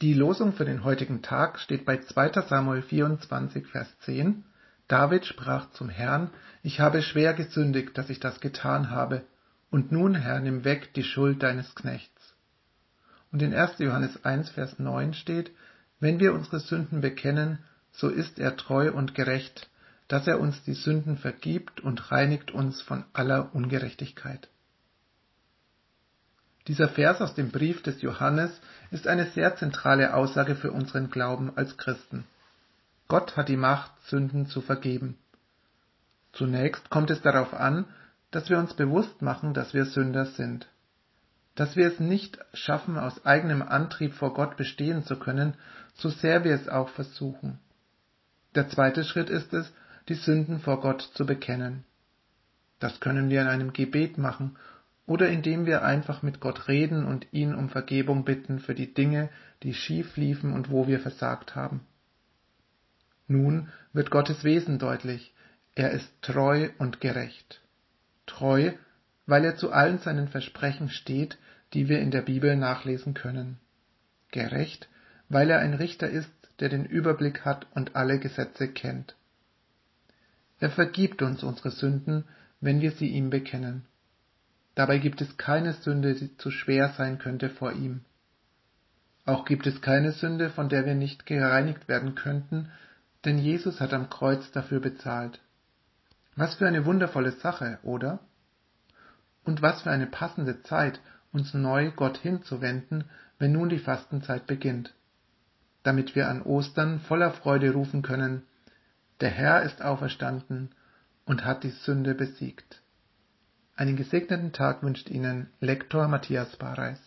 Die Losung für den heutigen Tag steht bei 2. Samuel 24, Vers 10. David sprach zum Herrn, ich habe schwer gesündigt, dass ich das getan habe, und nun, Herr, nimm weg die Schuld deines Knechts. Und in 1. Johannes 1, Vers 9 steht, wenn wir unsere Sünden bekennen, so ist er treu und gerecht, dass er uns die Sünden vergibt und reinigt uns von aller Ungerechtigkeit. Dieser Vers aus dem Brief des Johannes ist eine sehr zentrale Aussage für unseren Glauben als Christen. Gott hat die Macht, Sünden zu vergeben. Zunächst kommt es darauf an, dass wir uns bewusst machen, dass wir Sünder sind. Dass wir es nicht schaffen, aus eigenem Antrieb vor Gott bestehen zu können, so sehr wir es auch versuchen. Der zweite Schritt ist es, die Sünden vor Gott zu bekennen. Das können wir in einem Gebet machen oder indem wir einfach mit Gott reden und ihn um Vergebung bitten für die Dinge, die schief liefen und wo wir versagt haben. Nun wird Gottes Wesen deutlich, er ist treu und gerecht. Treu, weil er zu allen seinen Versprechen steht, die wir in der Bibel nachlesen können. Gerecht, weil er ein Richter ist, der den Überblick hat und alle Gesetze kennt. Er vergibt uns unsere Sünden, wenn wir sie ihm bekennen. Dabei gibt es keine Sünde, die zu schwer sein könnte vor ihm. Auch gibt es keine Sünde, von der wir nicht gereinigt werden könnten, denn Jesus hat am Kreuz dafür bezahlt. Was für eine wundervolle Sache, oder? Und was für eine passende Zeit, uns neu Gott hinzuwenden, wenn nun die Fastenzeit beginnt, damit wir an Ostern voller Freude rufen können, der Herr ist auferstanden und hat die Sünde besiegt. Einen gesegneten Tag wünscht Ihnen Lektor Matthias Bareis.